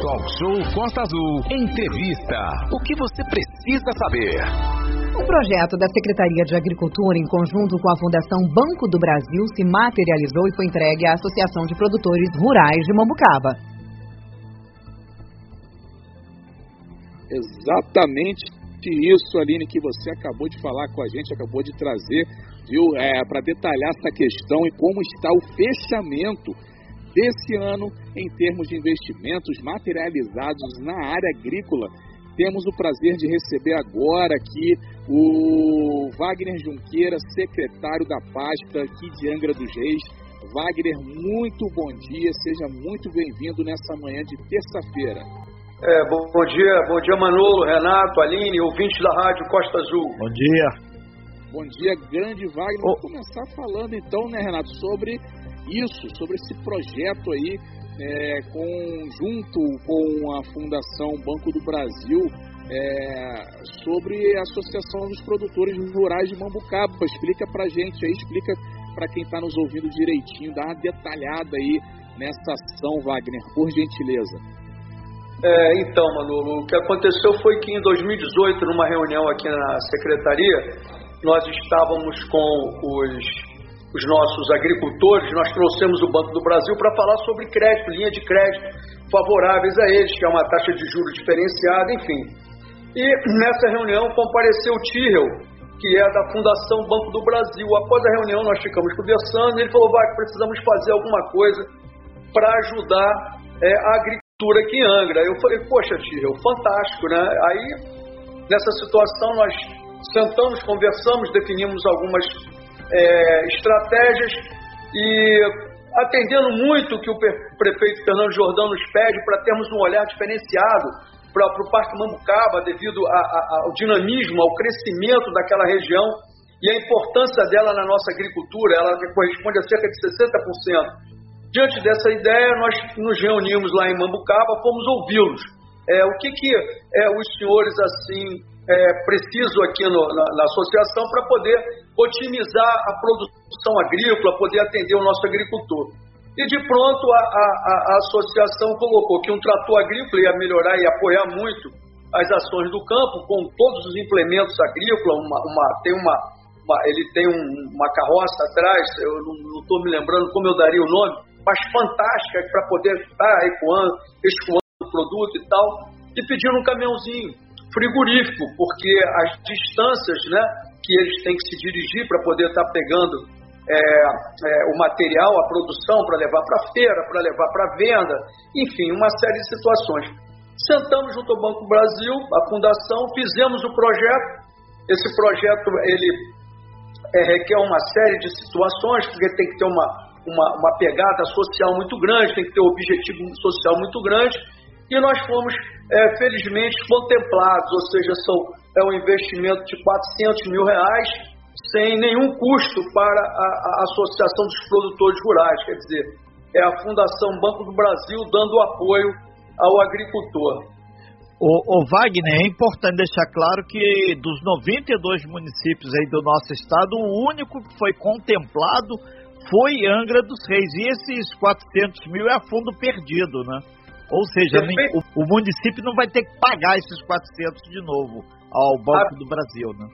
Talk Show Costa Azul. Entrevista. O que você precisa saber? Um projeto da Secretaria de Agricultura, em conjunto com a Fundação Banco do Brasil, se materializou e foi entregue à Associação de Produtores Rurais de Mambucaba. Exatamente isso, Aline, que você acabou de falar com a gente, acabou de trazer, viu, é, para detalhar essa questão e como está o fechamento desse ano em termos de investimentos materializados na área agrícola. Temos o prazer de receber agora aqui o Wagner Junqueira, secretário da pasta aqui de Angra dos Reis. Wagner, muito bom dia, seja muito bem-vindo nessa manhã de terça-feira. É, bom, bom, dia, bom dia Manolo, Renato, Aline, ouvintes da Rádio Costa Azul. Bom dia. Bom dia, grande Wagner. Oh. Vamos começar falando então, né, Renato, sobre isso, sobre esse projeto aí, é, com, junto com a Fundação Banco do Brasil, é, sobre a Associação dos Produtores Rurais de Mambucaba. Explica pra gente aí, explica para quem está nos ouvindo direitinho, dá uma detalhada aí nessa ação, Wagner, por gentileza. É, então, Manolo, o que aconteceu foi que em 2018, numa reunião aqui na secretaria, nós estávamos com os os nossos agricultores, nós trouxemos o Banco do Brasil para falar sobre crédito, linha de crédito favoráveis a eles, que é uma taxa de juros diferenciada, enfim. E nessa reunião compareceu o Tyrrell, que é da Fundação Banco do Brasil. Após a reunião, nós ficamos conversando e ele falou: vai, precisamos fazer alguma coisa para ajudar é, a agricultura aqui em Angra. Eu falei: poxa, Tyrrell, fantástico, né? Aí, nessa situação, nós sentamos, conversamos, definimos algumas é, estratégias e atendendo muito o que o prefeito Fernando Jordão nos pede para termos um olhar diferenciado para o Parque Mambucaba devido a, a, ao dinamismo, ao crescimento daquela região e a importância dela na nossa agricultura, ela corresponde a cerca de 60%. Diante dessa ideia, nós nos reunimos lá em Mambucaba, fomos ouvi-los. É, o que, que é, os senhores assim é, preciso aqui no, na, na, associação para poder otimizar a produção agrícola, poder atender o nosso agricultor. E de pronto a, a, a associação colocou que um trator agrícola ia melhorar e apoiar muito as ações do campo, com todos os implementos agrícolas, uma, uma, tem uma, uma, ele tem um, uma carroça atrás, eu não estou me lembrando como eu daria o nome, mas fantástica para poder estar ecoando, escoando o produto e tal, e pedindo um caminhãozinho frigorífico, porque as distâncias né, que eles têm que se dirigir para poder estar tá pegando é, é, o material, a produção, para levar para feira, para levar para venda, enfim, uma série de situações. Sentamos junto ao Banco Brasil, a fundação, fizemos o projeto. Esse projeto ele é, requer uma série de situações, porque tem que ter uma, uma, uma pegada social muito grande, tem que ter um objetivo social muito grande e nós fomos, é, felizmente, contemplados, ou seja, são, é um investimento de 400 mil reais, sem nenhum custo para a, a Associação dos Produtores Rurais, quer dizer, é a Fundação Banco do Brasil dando apoio ao agricultor. O, o, Wagner, é importante deixar claro que dos 92 municípios aí do nosso estado, o único que foi contemplado foi Angra dos Reis. E esses 400 mil é a fundo perdido, né? Ou seja, o, o, município não vai ter que pagar esses 400 de novo ao Banco a, do Brasil, né?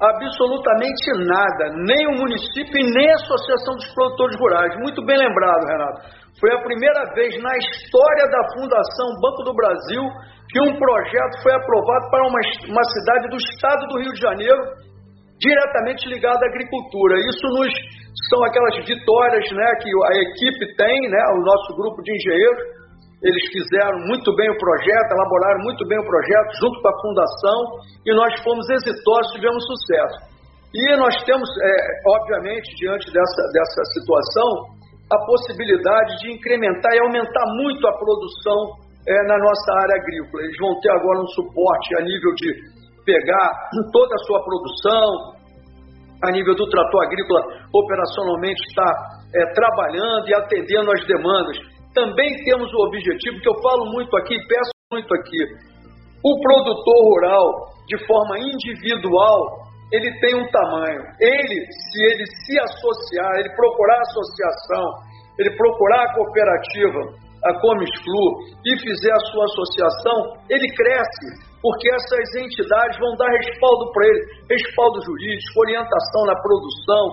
Absolutamente nada, nem o município e nem a Associação dos Produtores Rurais. Muito bem lembrado, Renato. Foi a primeira vez na história da Fundação Banco do Brasil que um projeto foi aprovado para uma, uma cidade do estado do Rio de Janeiro, diretamente ligada à agricultura. Isso nos são aquelas vitórias né, que a equipe tem, né, o nosso grupo de engenheiros, eles fizeram muito bem o projeto, elaboraram muito bem o projeto junto com a fundação e nós fomos exitosos, tivemos sucesso. E nós temos, é, obviamente, diante dessa, dessa situação, a possibilidade de incrementar e aumentar muito a produção é, na nossa área agrícola. Eles vão ter agora um suporte a nível de pegar toda a sua produção, a nível do trator agrícola, operacionalmente está é, trabalhando e atendendo às demandas também temos o objetivo, que eu falo muito aqui, peço muito aqui, o produtor rural, de forma individual, ele tem um tamanho. Ele, se ele se associar, ele procurar a associação, ele procurar a cooperativa a Comisflu e fizer a sua associação, ele cresce, porque essas entidades vão dar respaldo para ele, respaldo jurídico, orientação na produção,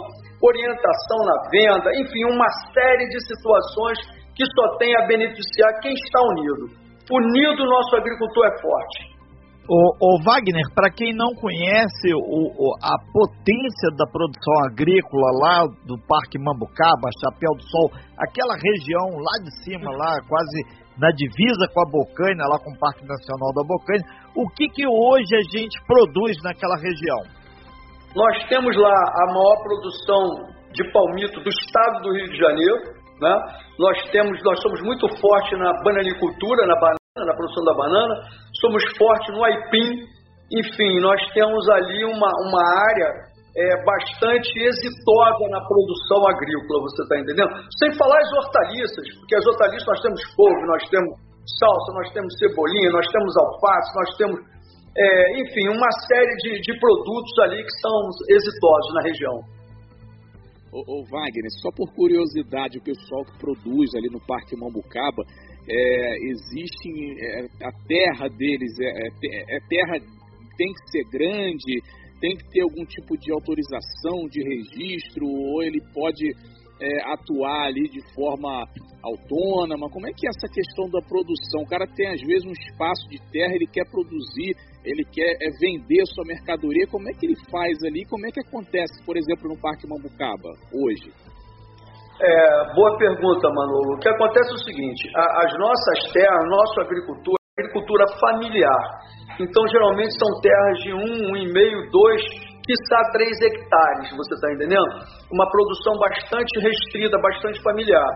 orientação na venda, enfim, uma série de situações que só tem a beneficiar quem está unido. Unido, nosso agricultor é forte. O, o Wagner, para quem não conhece o, o, a potência da produção agrícola lá do Parque Mambucaba, Chapéu do Sol, aquela região lá de cima, lá quase na divisa com a Bocaina, lá com o Parque Nacional da Bocaina, o que, que hoje a gente produz naquela região? Nós temos lá a maior produção de palmito do estado do Rio de Janeiro, né? Nós temos, nós somos muito fortes na bananicultura, na banana na produção da banana, somos fortes no aipim, enfim, nós temos ali uma, uma área é, bastante exitosa na produção agrícola, você está entendendo? Sem falar as hortaliças, porque as hortaliças nós temos couve, nós temos salsa, nós temos cebolinha, nós temos alface, nós temos, é, enfim, uma série de, de produtos ali que são exitosos na região. Ô, ô, Wagner, só por curiosidade, o pessoal que produz ali no Parque Mambucaba, é, existe é, a terra deles é, é, é, terra tem que ser grande, tem que ter algum tipo de autorização de registro ou ele pode é, atuar ali de forma autônoma? Como é que é essa questão da produção? O cara tem às vezes um espaço de terra, ele quer produzir, ele quer é, vender sua mercadoria. Como é que ele faz ali? Como é que acontece, por exemplo, no Parque Mambucaba hoje? É, boa pergunta, Manolo. O que acontece é o seguinte: a, as nossas terras, nosso agricultura, é agricultura familiar. Então, geralmente são terras de um, um e meio, dois, quiçá três hectares, você está entendendo? Uma produção bastante restrita, bastante familiar.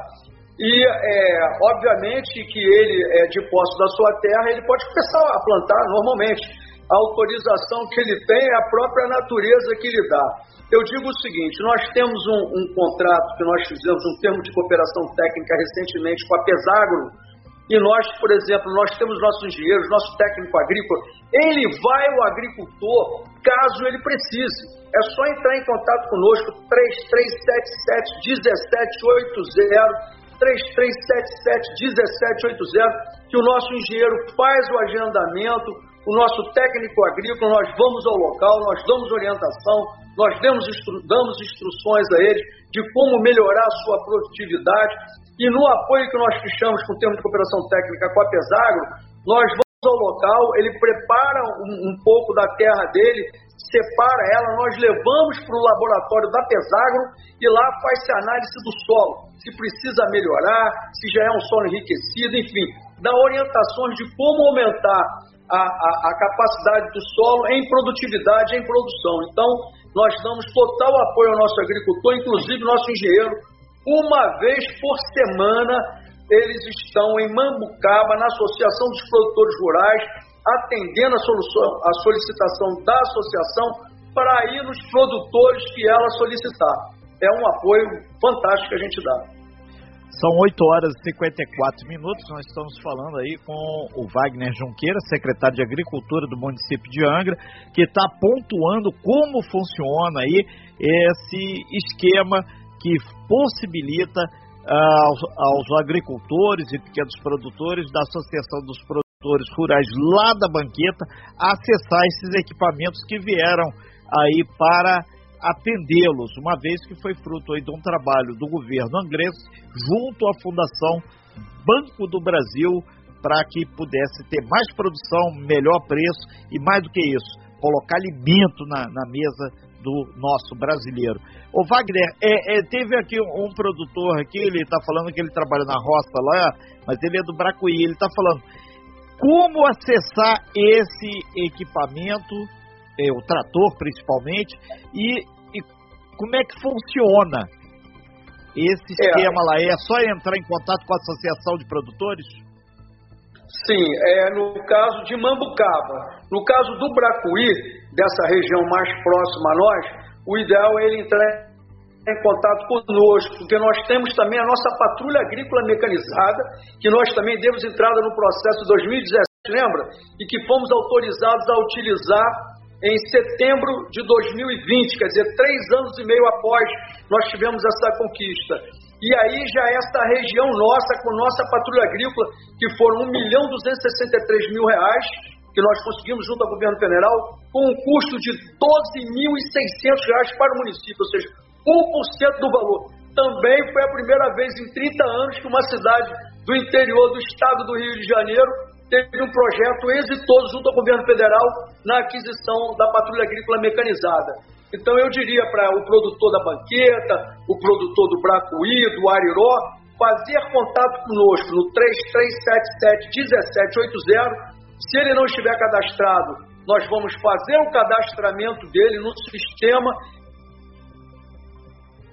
E, é, obviamente, que ele, é, de posse da sua terra, ele pode começar a plantar normalmente. A autorização que ele tem é a própria natureza que lhe dá. Eu digo o seguinte: nós temos um, um, contrato que nós fizemos, um termo de cooperação técnica recentemente com a Pesagro, e nós, por exemplo, nós temos nossos engenheiros, nosso técnico agrícola, ele vai ao agricultor caso ele precise. É só entrar em contato conosco, 3377 1780. 3377 1780, que o nosso engenheiro faz o agendamento, o nosso técnico agrícola, nós vamos ao local, nós damos orientação, nós damos, instru damos instruções a eles de como melhorar a sua produtividade e no apoio que nós fechamos com o termo de cooperação técnica com a Pesagro, nós vamos ao local, ele prepara um, um pouco da terra dele, separa ela, nós levamos para o laboratório da Pesagro e lá faz-se análise do solo, se precisa melhorar, se já é um solo enriquecido, enfim, dá orientações de como aumentar a, a, a capacidade do solo em produtividade, em produção. Então, nós damos total apoio ao nosso agricultor, inclusive nosso engenheiro. Uma vez por semana, eles estão em Mambucaba, na Associação dos Produtores Rurais, atendendo a, solução, a solicitação da associação para ir nos produtores que ela solicitar. É um apoio fantástico que a gente dá. São 8 horas e 54 minutos. Nós estamos falando aí com o Wagner Junqueira, secretário de Agricultura do município de Angra, que está pontuando como funciona aí esse esquema que possibilita uh, aos, aos agricultores e pequenos produtores da Associação dos Produtores Rurais lá da banqueta acessar esses equipamentos que vieram aí para atendê-los, uma vez que foi fruto de um trabalho do governo inglês junto à Fundação Banco do Brasil para que pudesse ter mais produção, melhor preço e mais do que isso, colocar alimento na, na mesa do nosso brasileiro. O Wagner, é, é, teve aqui um, um, produtor aqui, ele está falando que ele trabalha na roça lá, mas ele é do Bracuí, ele está falando como acessar esse equipamento é, o trator principalmente, e, e, como é que funciona esse é. esquema lá? É só entrar em contato com a Associação de Produtores? Sim, é no caso de Mambucaba. No caso do Bracuí, dessa região mais próxima a nós, o ideal é ele entrar em contato conosco, porque nós temos também a nossa patrulha agrícola mecanizada, que nós também demos entrada no processo 2017, lembra? E que fomos autorizados a utilizar em setembro de 2020, quer dizer, três anos e meio após nós tivemos essa conquista. E aí já esta região nossa, com nossa patrulha agrícola, que foram 1 milhão 263 mil reais, que nós conseguimos junto ao governo federal, com um custo de 12.600 reais para o município, ou seja, 1% do valor. Também foi a primeira vez em 30 anos que uma cidade do interior do estado do Rio de Janeiro teve um projeto exitoso junto ao governo federal na aquisição da patrulha agrícola mecanizada. Então eu diria para o produtor da banqueta, o produtor do bracuí, do ariró, fazer contato conosco no 3377 1780. Se ele não estiver cadastrado, nós vamos fazer o cadastramento dele no sistema.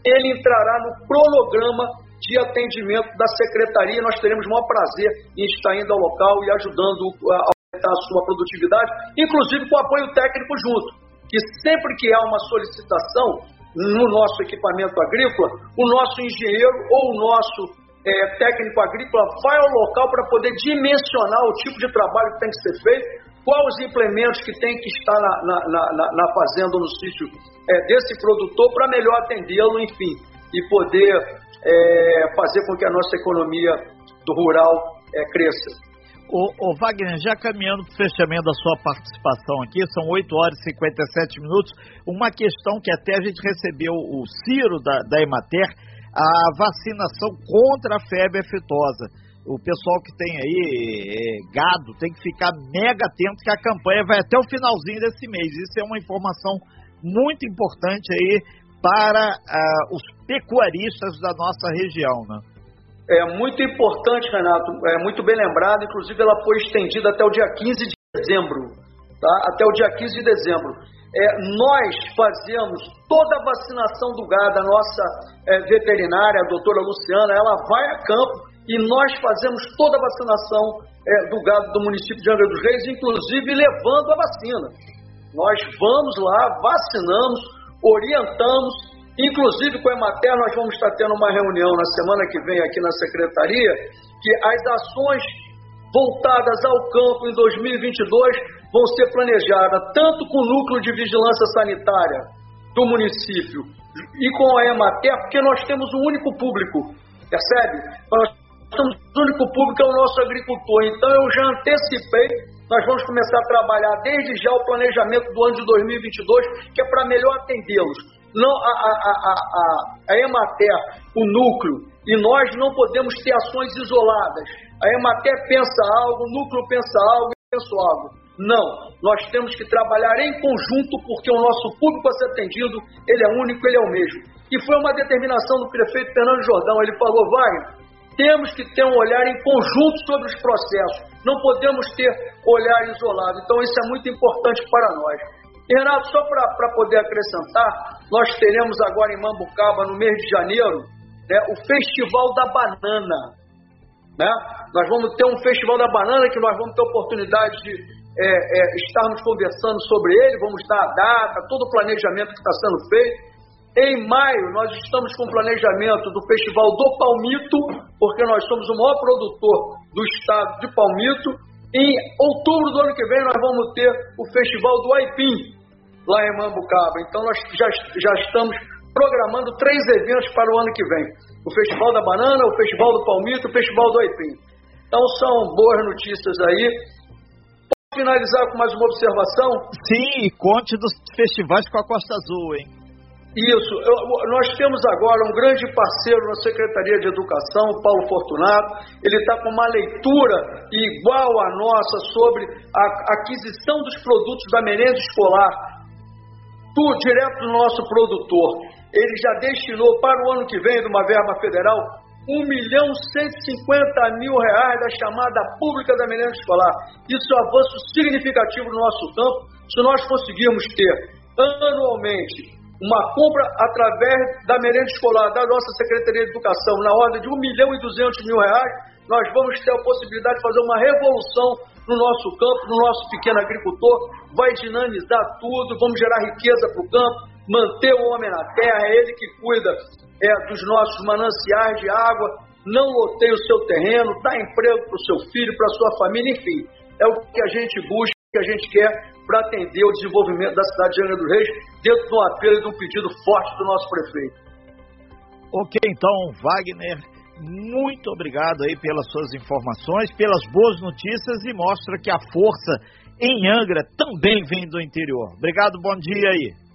Ele entrará no cronograma de atendimento da secretaria. Nós teremos o maior prazer em estar indo ao local e ajudando a aumentar a sua produtividade, inclusive com apoio técnico junto. Que sempre que há uma solicitação no nosso equipamento agrícola, o nosso engenheiro ou o nosso é, técnico agrícola vai ao local para poder dimensionar o tipo de trabalho que tem que ser feito, quais os implementos que tem que estar na, na, na, na fazenda, no sítio é, desse produtor, para melhor atendê-lo, enfim, e poder é, fazer com que a nossa economia do rural é, cresça. O, o, Wagner, já caminhando para o fechamento da sua participação aqui, são 8 horas e 57 minutos. Uma questão que até a gente recebeu o Ciro da, da Emater, a vacinação contra a febre aftosa. O pessoal que tem aí é, gado tem que ficar mega atento que a campanha vai até o finalzinho desse mês. Isso é uma informação muito importante aí para uh, os pecuaristas da nossa região, né? É muito importante, Renato, é muito bem lembrado, inclusive ela foi estendida até o dia 15 de dezembro, tá? Até o dia 15 de dezembro. É, nós fazemos toda a vacinação do gado, a nossa é, veterinária, a doutora Luciana, ela vai a campo e nós fazemos toda a vacinação é, do gado do município de Angra dos Reis, inclusive levando a vacina. Nós vamos lá, vacinamos, orientamos, inclusive com a Emater, nós vamos estar tendo uma reunião na semana que vem aqui na secretaria, que as ações voltadas ao campo em 2022 vão ser planejadas tanto com o núcleo de vigilância sanitária do município e com a Emater, porque nós temos um único público, percebe? Nós temos um único público, é o nosso agricultor. Então eu já antecipei nós vamos começar a trabalhar desde já o planejamento do ano de 2022, que é para melhor atendê-los. Não a, a, a, a, a Emater, o núcleo, e nós não podemos ter ações isoladas. A Emater pensa algo, o núcleo pensa algo, eu penso algo. Não, nós temos que trabalhar em conjunto porque o nosso público a ser atendido, ele é único, ele é o mesmo. E foi uma determinação do prefeito Fernando Jordão, ele falou, vai, temos que ter um olhar em conjunto sobre os processos. Não podemos ter olhar isolado. Então, isso é muito importante para nós. E, Renato, só para poder acrescentar, nós teremos agora em Mambucaba, no mês de janeiro, né, o Festival da Banana. Né? Nós vamos ter um Festival da Banana que nós vamos ter oportunidade de é, é, estarmos conversando sobre ele, vamos dar a data, todo o planejamento que está sendo feito. Em maio, nós estamos com o planejamento do Festival do Palmito, porque nós somos o maior produtor do estado de palmito. Em outubro do ano que vem, nós vamos ter o Festival do Aipim, lá em Mambucaba. Então, nós já, já estamos programando três eventos para o ano que vem: o Festival da Banana, o Festival do Palmito o Festival do Aipim. Então, são boas notícias aí. Finalizar com mais uma observação? Sim, conte dos festivais com a Costa Azul, hein? Isso, eu, nós temos agora um grande parceiro na Secretaria de Educação, Paulo Fortunato. Ele está com uma leitura igual à nossa sobre a aquisição dos produtos da merenda escolar, tudo direto do nosso produtor. Ele já destinou para o ano que vem, de uma verba federal, 1 milhão 150 mil reais da chamada pública da merenda escolar. Isso é um avanço significativo no nosso campo. Se nós conseguirmos ter anualmente uma compra através da merenda escolar da nossa Secretaria de Educação na ordem de 1 milhão e 200 mil reais, nós vamos ter a possibilidade de fazer uma revolução no nosso campo, no nosso pequeno agricultor, vai dinamizar tudo, vamos gerar riqueza para o campo, manter o homem na terra, é ele que cuida é, dos nossos mananciais de água, não loteia o seu terreno, dá emprego para o seu filho, para a sua família, enfim, é o que a gente busca, que a gente quer para atender o desenvolvimento da cidade de Angra dos Reis, dentro de um apelo e de um pedido forte do nosso prefeito. Ok, então, Wagner, muito obrigado aí pelas suas informações, pelas boas notícias e mostra que a força em Angra também vem do interior. Obrigado, bom dia aí.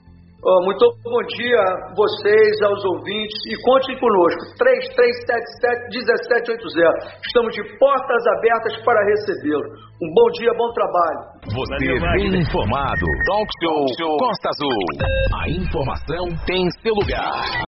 Oh, muito bom dia a vocês, aos ouvintes, e contem conosco, 3377-1780. Estamos de portas abertas para recebê-lo. Um bom dia, bom trabalho. Você bem informado. Talk Show Costa Azul. A informação tem seu lugar.